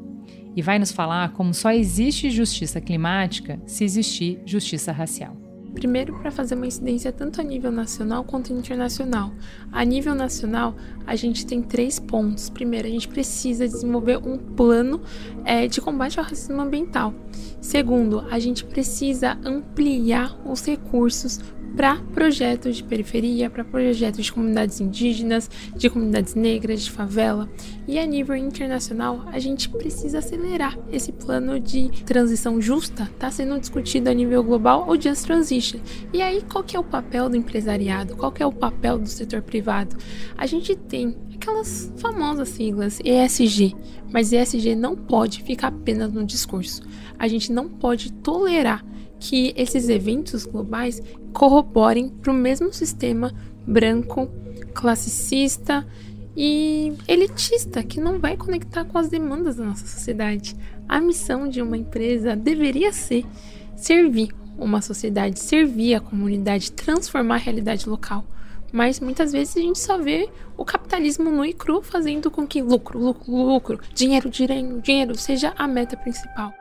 e vai nos falar como só existe justiça climática se existir justiça racial. Primeiro, para fazer uma incidência tanto a nível nacional quanto internacional. A nível nacional, a gente tem três pontos. Primeiro, a gente precisa desenvolver um plano é, de combate ao racismo ambiental. Segundo, a gente precisa ampliar os recursos para projetos de periferia, para projetos de comunidades indígenas, de comunidades negras, de favela. E a nível internacional, a gente precisa acelerar esse plano de transição justa, está sendo discutido a nível global, o Just Transition. E aí, qual que é o papel do empresariado? Qual que é o papel do setor privado? A gente tem aquelas famosas siglas ESG, mas ESG não pode ficar apenas no discurso. A gente não pode tolerar que esses eventos globais corroborem para o mesmo sistema branco, classicista e elitista que não vai conectar com as demandas da nossa sociedade. A missão de uma empresa deveria ser servir uma sociedade, servir a comunidade, transformar a realidade local. Mas muitas vezes a gente só vê o capitalismo nu e cru fazendo com que lucro, lucro, lucro, dinheiro, dinheiro, dinheiro seja a meta principal.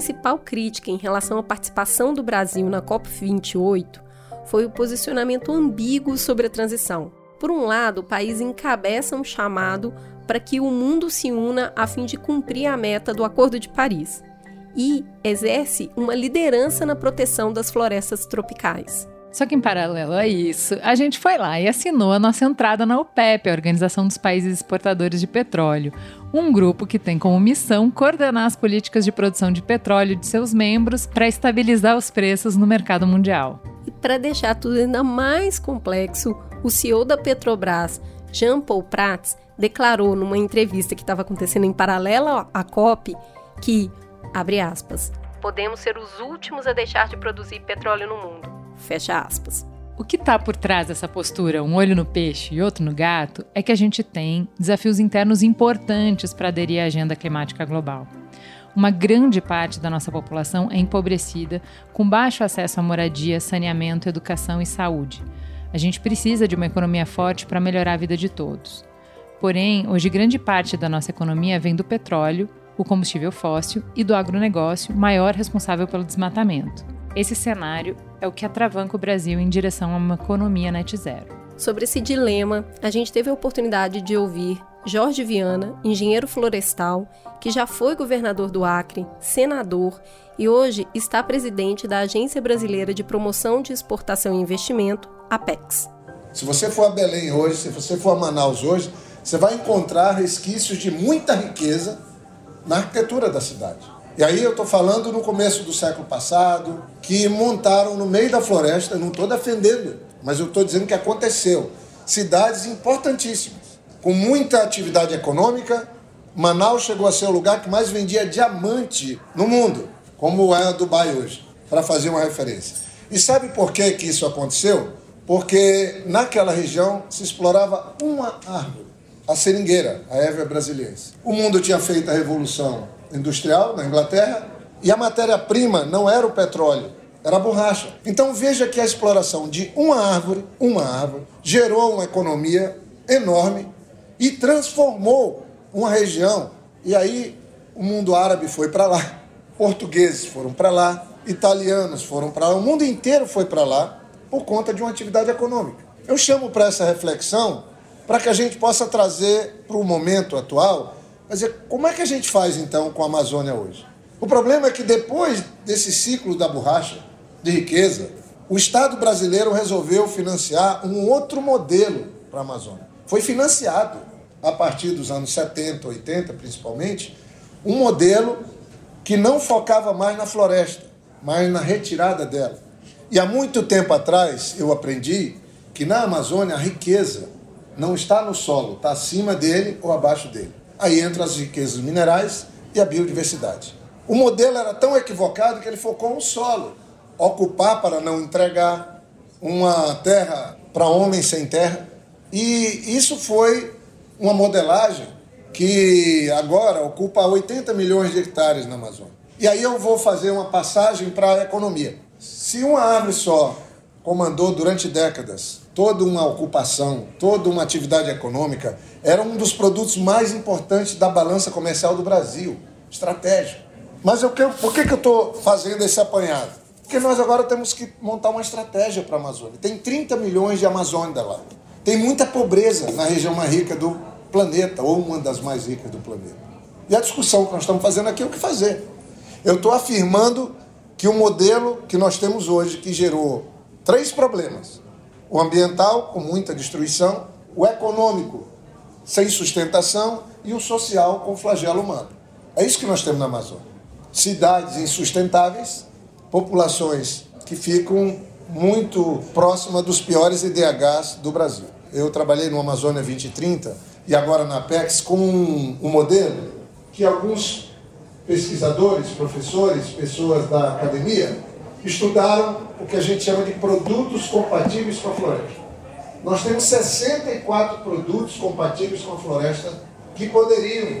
Principal crítica em relação à participação do Brasil na COP28 foi o posicionamento ambíguo sobre a transição. Por um lado, o país encabeça um chamado para que o mundo se una a fim de cumprir a meta do Acordo de Paris e exerce uma liderança na proteção das florestas tropicais. Só que em paralelo a isso, a gente foi lá e assinou a nossa entrada na OPEP, a Organização dos Países Exportadores de Petróleo, um grupo que tem como missão coordenar as políticas de produção de petróleo de seus membros para estabilizar os preços no mercado mundial. E para deixar tudo ainda mais complexo, o CEO da Petrobras, Jean Paul Prats, declarou numa entrevista que estava acontecendo em paralelo à COP que, abre aspas, podemos ser os últimos a deixar de produzir petróleo no mundo. Fecha aspas. O que está por trás dessa postura, um olho no peixe e outro no gato, é que a gente tem desafios internos importantes para aderir à agenda climática global. Uma grande parte da nossa população é empobrecida, com baixo acesso à moradia, saneamento, educação e saúde. A gente precisa de uma economia forte para melhorar a vida de todos. Porém, hoje grande parte da nossa economia vem do petróleo, o combustível fóssil e do agronegócio, maior responsável pelo desmatamento. Esse cenário é o que atravanca o Brasil em direção a uma economia net zero. Sobre esse dilema, a gente teve a oportunidade de ouvir Jorge Viana, engenheiro florestal, que já foi governador do Acre, senador e hoje está presidente da Agência Brasileira de Promoção de Exportação e Investimento, APEX. Se você for a Belém hoje, se você for a Manaus hoje, você vai encontrar resquícios de muita riqueza na arquitetura da cidade. E aí eu estou falando no começo do século passado, que montaram no meio da floresta, não estou defendendo, mas eu estou dizendo que aconteceu. Cidades importantíssimas, com muita atividade econômica. Manaus chegou a ser o lugar que mais vendia diamante no mundo, como é Dubai hoje, para fazer uma referência. E sabe por que, que isso aconteceu? Porque naquela região se explorava uma árvore, a seringueira, a Évia brasileira. O mundo tinha feito a revolução industrial na Inglaterra e a matéria-prima não era o petróleo, era a borracha. Então veja que a exploração de uma árvore, uma árvore, gerou uma economia enorme e transformou uma região. E aí o mundo árabe foi para lá, portugueses foram para lá, italianos foram para lá, o mundo inteiro foi para lá por conta de uma atividade econômica. Eu chamo para essa reflexão para que a gente possa trazer para o momento atual mas como é que a gente faz então com a Amazônia hoje? O problema é que depois desse ciclo da borracha de riqueza, o Estado brasileiro resolveu financiar um outro modelo para a Amazônia. Foi financiado a partir dos anos 70, 80 principalmente, um modelo que não focava mais na floresta, mas na retirada dela. E há muito tempo atrás eu aprendi que na Amazônia a riqueza não está no solo, está acima dele ou abaixo dele. Aí entram as riquezas minerais e a biodiversidade. O modelo era tão equivocado que ele focou no solo. Ocupar para não entregar, uma terra para homem sem terra. E isso foi uma modelagem que agora ocupa 80 milhões de hectares na Amazônia. E aí eu vou fazer uma passagem para a economia. Se uma árvore só comandou durante décadas toda uma ocupação, toda uma atividade econômica, era um dos produtos mais importantes da balança comercial do Brasil, estratégico. Mas eu por que, que eu estou fazendo esse apanhado? Porque nós agora temos que montar uma estratégia para a Amazônia. Tem 30 milhões de Amazônia lá. Tem muita pobreza na região mais rica do planeta, ou uma das mais ricas do planeta. E a discussão que nós estamos fazendo aqui é o que fazer. Eu estou afirmando que o modelo que nós temos hoje, que gerou três problemas: o ambiental, com muita destruição, o econômico, sem sustentação, e o social, com flagelo humano. É isso que nós temos na Amazônia. Cidades insustentáveis, populações que ficam muito próximas dos piores IDHs do Brasil. Eu trabalhei no Amazônia 2030 e agora na Apex com um, um modelo que alguns pesquisadores, professores, pessoas da academia estudaram o que a gente chama de produtos compatíveis com a floresta. Nós temos 64 produtos compatíveis com a floresta que poderiam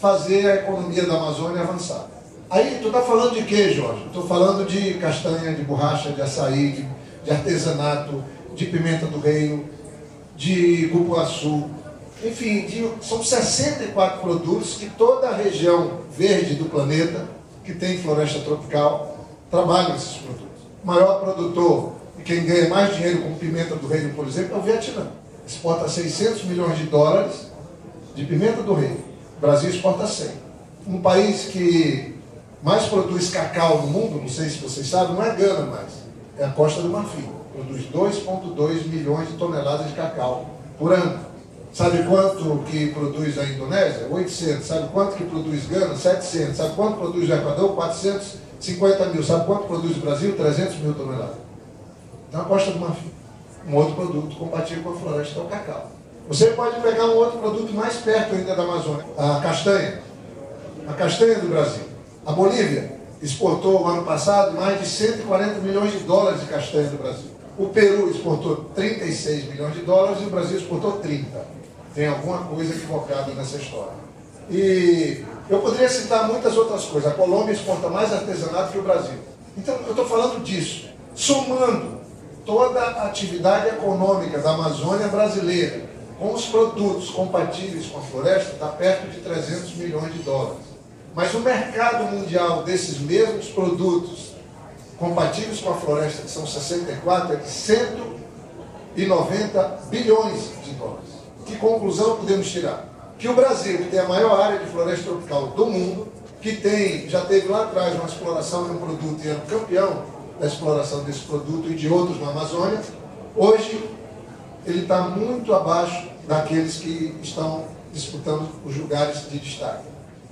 fazer a economia da Amazônia avançar. Aí, tu está falando de quê, Jorge? Estou falando de castanha, de borracha, de açaí, de, de artesanato, de pimenta do reino, de cupuaçu, enfim, de, são 64 produtos que toda a região verde do planeta, que tem floresta tropical, trabalha esses produtos. O maior produtor e quem ganha mais dinheiro com pimenta do reino, por exemplo, é o Vietnã. Exporta 600 milhões de dólares de pimenta do reino. O Brasil exporta 100. Um país que mais produz cacau no mundo, não sei se vocês sabem, não é Gana mais, é a Costa do Marfim. Produz 2,2 milhões de toneladas de cacau por ano. Sabe quanto que produz a Indonésia? 800. Sabe quanto que produz Gana? 700. Sabe quanto produz o Equador? 450 mil. Sabe quanto produz o Brasil? 300 mil toneladas. Então a Costa do Marfim. Um outro produto compatível com a floresta é o cacau. Você pode pegar um outro produto mais perto ainda da Amazônia, a castanha. A castanha do Brasil. A Bolívia exportou no ano passado mais de 140 milhões de dólares de castanha do Brasil. O Peru exportou 36 milhões de dólares e o Brasil exportou 30 tem alguma coisa equivocada nessa história. E eu poderia citar muitas outras coisas. A Colômbia exporta mais artesanato que o Brasil. Então, eu estou falando disso. Somando toda a atividade econômica da Amazônia brasileira com os produtos compatíveis com a floresta, está perto de 300 milhões de dólares. Mas o mercado mundial desses mesmos produtos compatíveis com a floresta, que são 64, é de 190 bilhões de dólares. Que conclusão podemos tirar? Que o Brasil, que tem a maior área de floresta tropical do mundo, que tem, já teve lá atrás uma exploração de um produto e era campeão da exploração desse produto e de outros na Amazônia, hoje ele está muito abaixo daqueles que estão disputando os lugares de destaque.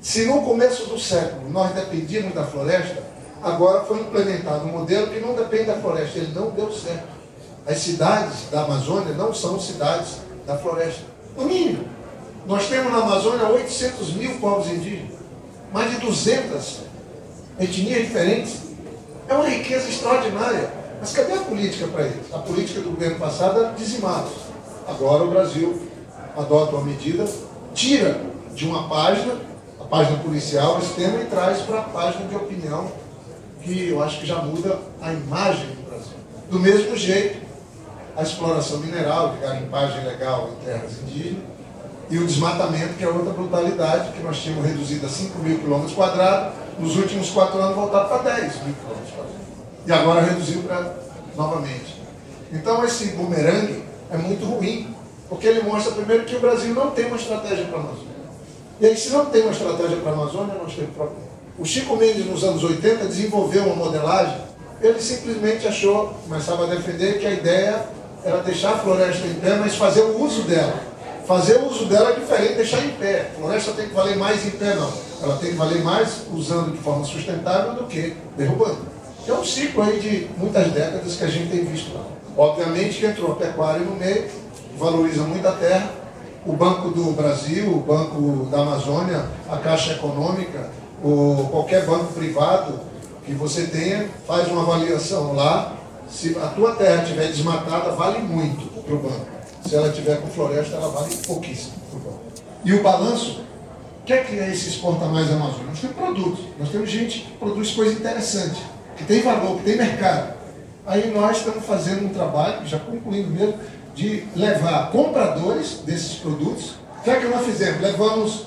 Se no começo do século nós dependíamos da floresta, agora foi implementado um modelo que não depende da floresta, ele não deu certo. As cidades da Amazônia não são cidades da floresta. No mínimo. Nós temos na Amazônia 800 mil povos indígenas, mais de 200 etnias diferentes. É uma riqueza extraordinária. Mas cadê a política para eles? A política do governo passado era dizimá-los. Agora o Brasil adota uma medida, tira de uma página, a página policial, esse tema e traz para a página de opinião, que eu acho que já muda a imagem do Brasil. Do mesmo jeito, a exploração mineral, de garimpagem ilegal em terras indígenas, e o desmatamento, que é outra brutalidade, que nós tínhamos reduzido a 5 mil quilômetros quadrados, nos últimos quatro anos voltado para 10 mil quilômetros quadrados. E agora reduziu para novamente. Então esse bumerangue é muito ruim, porque ele mostra primeiro que o Brasil não tem uma estratégia para a Amazônia. E aí, se não tem uma estratégia para a Amazônia, nós temos problema. O Chico Mendes, nos anos 80, desenvolveu uma modelagem, ele simplesmente achou, começava a defender que a ideia era deixar a floresta em pé, mas fazer o uso dela. Fazer o uso dela é diferente de deixar em pé. A floresta tem que valer mais em pé, não. Ela tem que valer mais usando de forma sustentável do que derrubando. É um ciclo aí de muitas décadas que a gente tem visto lá. Obviamente que entrou a pecuária no meio, valoriza muito a terra. O Banco do Brasil, o Banco da Amazônia, a Caixa Econômica, ou qualquer banco privado que você tenha, faz uma avaliação lá se a tua terra estiver desmatada, vale muito para o banco. Se ela tiver com floresta, ela vale pouquíssimo. E o balanço, o que é que é esse exporta mais Amazônia? Nós temos produtos, nós temos gente que produz coisa interessante, que tem valor, que tem mercado. Aí nós estamos fazendo um trabalho, já concluindo mesmo, de levar compradores desses produtos. O que é que nós fizemos? Levamos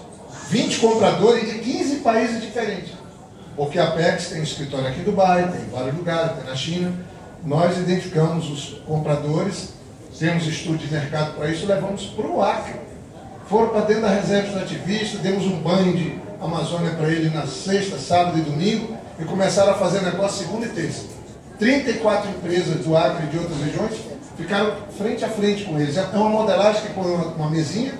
20 compradores de 15 países diferentes. Porque a PEX tem escritório aqui em Dubai, tem em vários lugares, tem na China. Nós identificamos os compradores, temos estudo de mercado para isso, levamos para o Acre. Foram para dentro da reserva extrativista, demos um banho de Amazônia para ele na sexta, sábado e domingo e começaram a fazer negócio segunda e terça. 34 empresas do Acre e de outras regiões ficaram frente a frente com eles. É uma modelagem que põe uma, mesinha,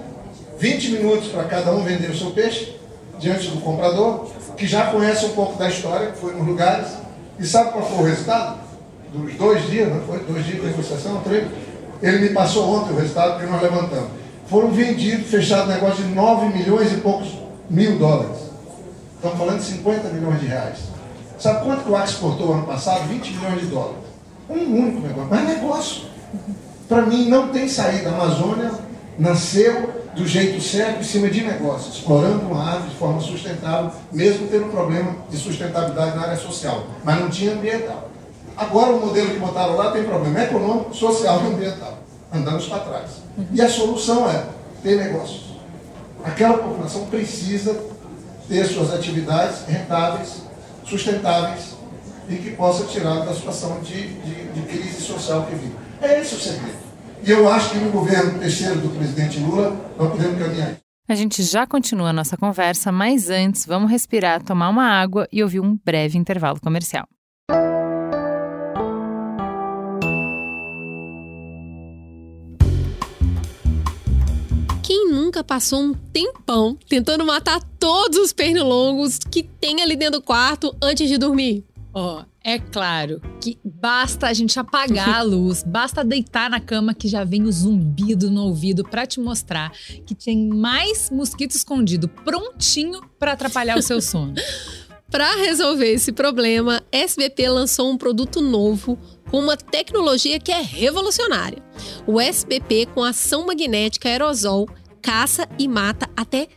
20 minutos para cada um vender o seu peixe diante do comprador, que já conhece um pouco da história, foi nos lugares, e sabe qual foi o resultado? Dos dois dias, não foi? Dois dias de negociação, três. Ele me passou ontem o resultado que nós levantamos. Foram vendidos, fechado negócio de 9 milhões e poucos mil dólares. Estamos falando de 50 milhões de reais. Sabe quanto que o Acre exportou ano passado? 20 milhões de dólares. Um único negócio. Mas negócio. Para mim não tem saída. A Amazônia nasceu do jeito certo em cima de negócio, explorando uma árvore de forma sustentável, mesmo tendo um problema de sustentabilidade na área social. Mas não tinha ambiental. Agora o modelo que botaram lá tem problema econômico, social e ambiental. Andamos para trás. E a solução é ter negócios. Aquela população precisa ter suas atividades rentáveis, sustentáveis e que possa tirar da situação de, de, de crise social que vive. É esse o segredo. E eu acho que no governo terceiro do presidente Lula nós podemos caminhar. A gente já continua a nossa conversa, mas antes vamos respirar, tomar uma água e ouvir um breve intervalo comercial. Passou um tempão tentando matar todos os pernilongos que tem ali dentro do quarto antes de dormir? Ó, oh, é claro que basta a gente apagar a luz, <laughs> basta deitar na cama que já vem o zumbido no ouvido para te mostrar que tem mais mosquito escondido prontinho para atrapalhar o seu <laughs> sono. para resolver esse problema, SBP lançou um produto novo com uma tecnologia que é revolucionária. O SBP com ação magnética aerosol caça e mata até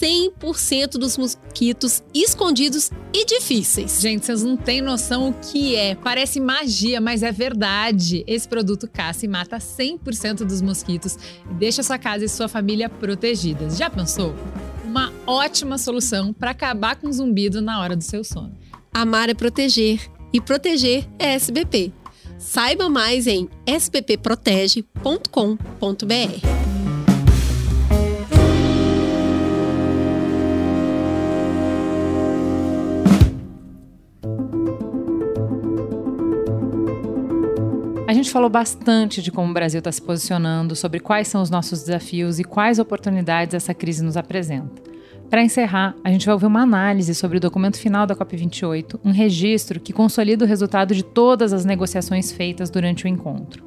100% dos mosquitos escondidos e difíceis. Gente, vocês não têm noção o que é. Parece magia, mas é verdade. Esse produto caça e mata 100% dos mosquitos e deixa sua casa e sua família protegidas. Já pensou? Uma ótima solução para acabar com o zumbido na hora do seu sono. Amar é proteger e proteger é SBP. Saiba mais em sbpprotege.com.br. A gente falou bastante de como o Brasil está se posicionando, sobre quais são os nossos desafios e quais oportunidades essa crise nos apresenta. Para encerrar, a gente vai ouvir uma análise sobre o documento final da COP28, um registro que consolida o resultado de todas as negociações feitas durante o encontro.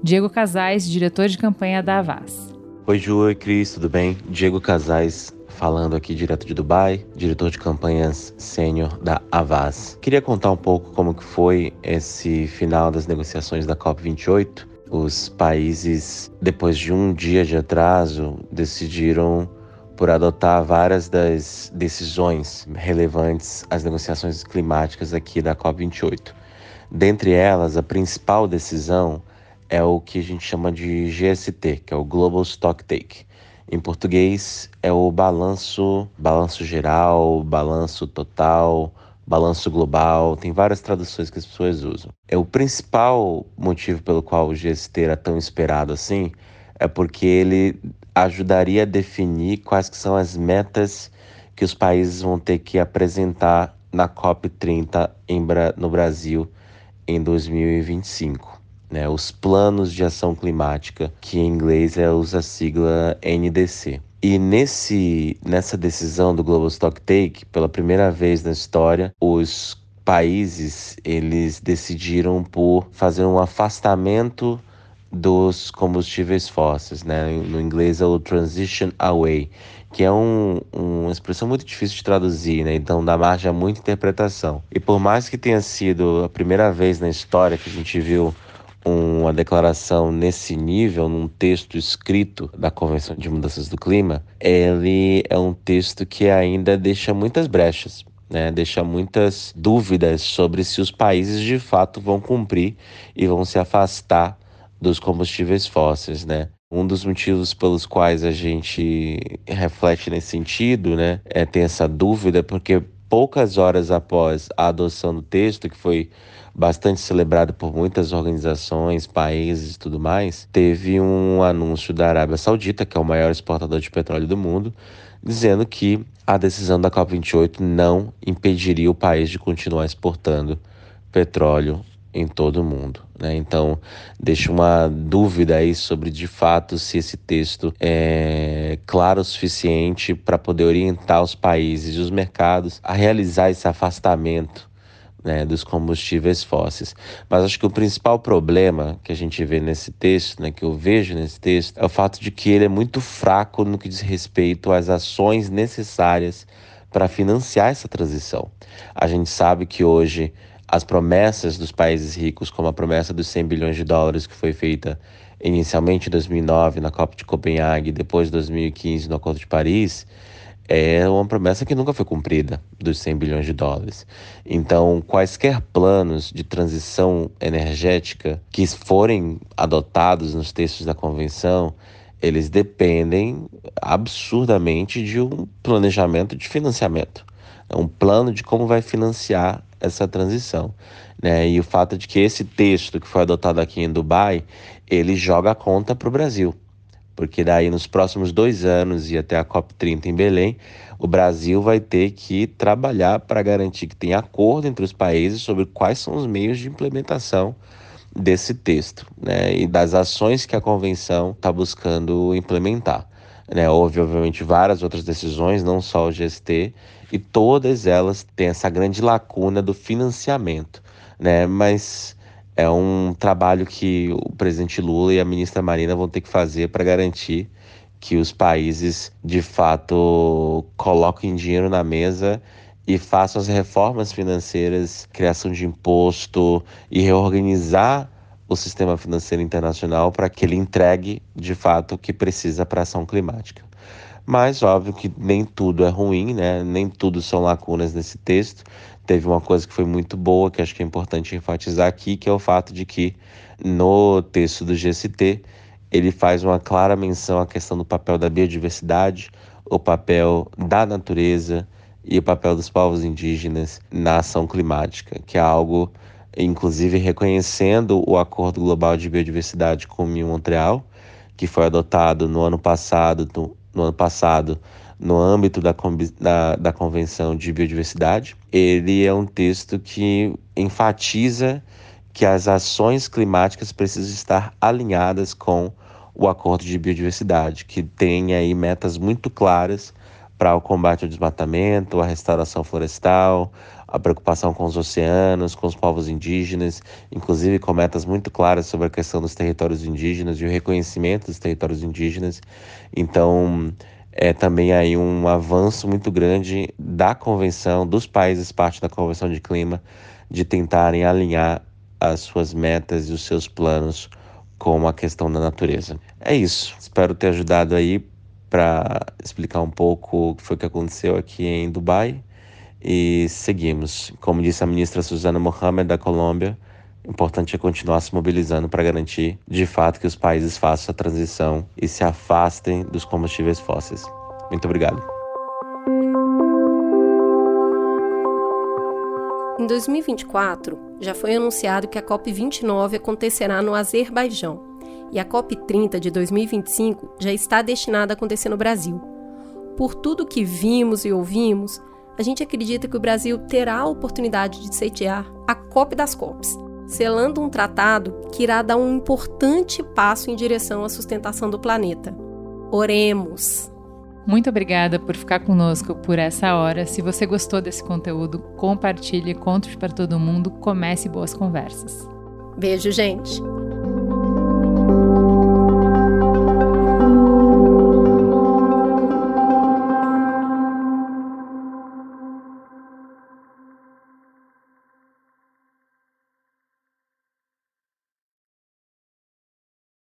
Diego Casais, diretor de campanha da Avaz. Oi, Ju, oi, Cris, tudo bem? Diego Casais, falando aqui direto de Dubai, diretor de campanhas sênior da Avaz. Queria contar um pouco como que foi esse final das negociações da COP28. Os países, depois de um dia de atraso, decidiram por adotar várias das decisões relevantes às negociações climáticas aqui da COP28. Dentre elas, a principal decisão é o que a gente chama de GST, que é o Global Stock Take. Em português é o balanço, balanço geral, balanço total, balanço global, tem várias traduções que as pessoas usam. É o principal motivo pelo qual o GST era tão esperado assim, é porque ele ajudaria a definir quais que são as metas que os países vão ter que apresentar na COP30 em, no Brasil em 2025 né, os planos de ação climática, que em inglês é, usa a sigla NDC. E nesse, nessa decisão do Global Stock Take, pela primeira vez na história, os países eles decidiram por fazer um afastamento dos combustíveis fósseis, né? No inglês é o transition away, que é um, uma expressão muito difícil de traduzir, né? Então dá margem a muita interpretação. E por mais que tenha sido a primeira vez na história que a gente viu uma declaração nesse nível, num texto escrito da Convenção de Mudanças do Clima, ele é um texto que ainda deixa muitas brechas. né? Deixa muitas dúvidas sobre se os países de fato vão cumprir e vão se afastar dos combustíveis fósseis, né? Um dos motivos pelos quais a gente reflete nesse sentido, né, é ter essa dúvida, porque poucas horas após a adoção do texto, que foi bastante celebrado por muitas organizações, países e tudo mais, teve um anúncio da Arábia Saudita, que é o maior exportador de petróleo do mundo, dizendo que a decisão da COP28 não impediria o país de continuar exportando petróleo em todo o mundo. Né? Então, deixa uma dúvida aí sobre de fato se esse texto é claro o suficiente para poder orientar os países e os mercados a realizar esse afastamento né, dos combustíveis fósseis. Mas acho que o principal problema que a gente vê nesse texto, né, que eu vejo nesse texto, é o fato de que ele é muito fraco no que diz respeito às ações necessárias para financiar essa transição. A gente sabe que hoje as promessas dos países ricos, como a promessa dos 100 bilhões de dólares que foi feita inicialmente em 2009 na COP de Copenhague, depois de 2015 no Acordo de Paris, é uma promessa que nunca foi cumprida dos 100 bilhões de dólares. Então, quaisquer planos de transição energética que forem adotados nos textos da convenção, eles dependem absurdamente de um planejamento de financiamento, é um plano de como vai financiar essa transição. Né? E o fato de que esse texto que foi adotado aqui em Dubai, ele joga a conta para o Brasil porque daí nos próximos dois anos e até a COP30 em Belém, o Brasil vai ter que trabalhar para garantir que tem acordo entre os países sobre quais são os meios de implementação desse texto né, e das ações que a convenção está buscando implementar. Né, houve, obviamente, várias outras decisões, não só o GST, e todas elas têm essa grande lacuna do financiamento. Né, mas é um trabalho que o presidente Lula e a ministra Marina vão ter que fazer para garantir que os países de fato coloquem dinheiro na mesa e façam as reformas financeiras, criação de imposto e reorganizar o sistema financeiro internacional para que ele entregue de fato o que precisa para a ação climática. Mas óbvio que nem tudo é ruim, né? Nem tudo são lacunas nesse texto teve uma coisa que foi muito boa, que acho que é importante enfatizar aqui, que é o fato de que no texto do GST ele faz uma clara menção à questão do papel da biodiversidade, o papel da natureza e o papel dos povos indígenas na ação climática, que é algo, inclusive, reconhecendo o Acordo Global de Biodiversidade com Montreal, que foi adotado no ano passado, no, no ano passado no âmbito da, da, da Convenção de Biodiversidade. Ele é um texto que enfatiza que as ações climáticas precisam estar alinhadas com o Acordo de Biodiversidade, que tem aí metas muito claras para o combate ao desmatamento, a restauração florestal, a preocupação com os oceanos, com os povos indígenas, inclusive com metas muito claras sobre a questão dos territórios indígenas e o reconhecimento dos territórios indígenas. Então, é também aí um avanço muito grande da convenção, dos países parte da convenção de clima, de tentarem alinhar as suas metas e os seus planos com a questão da natureza. É isso. Espero ter ajudado aí para explicar um pouco o que foi que aconteceu aqui em Dubai e seguimos. Como disse a ministra Susana Mohamed da Colômbia, importante é continuar se mobilizando para garantir, de fato, que os países façam a transição e se afastem dos combustíveis fósseis. Muito obrigado. Em 2024, já foi anunciado que a COP29 acontecerá no Azerbaijão e a COP30 de 2025 já está destinada a acontecer no Brasil. Por tudo que vimos e ouvimos, a gente acredita que o Brasil terá a oportunidade de sediar a COP das COPs selando um tratado que irá dar um importante passo em direção à sustentação do planeta. Oremos! Muito obrigada por ficar conosco por essa hora. Se você gostou desse conteúdo, compartilhe, conte para todo mundo, comece boas conversas. Beijo, gente!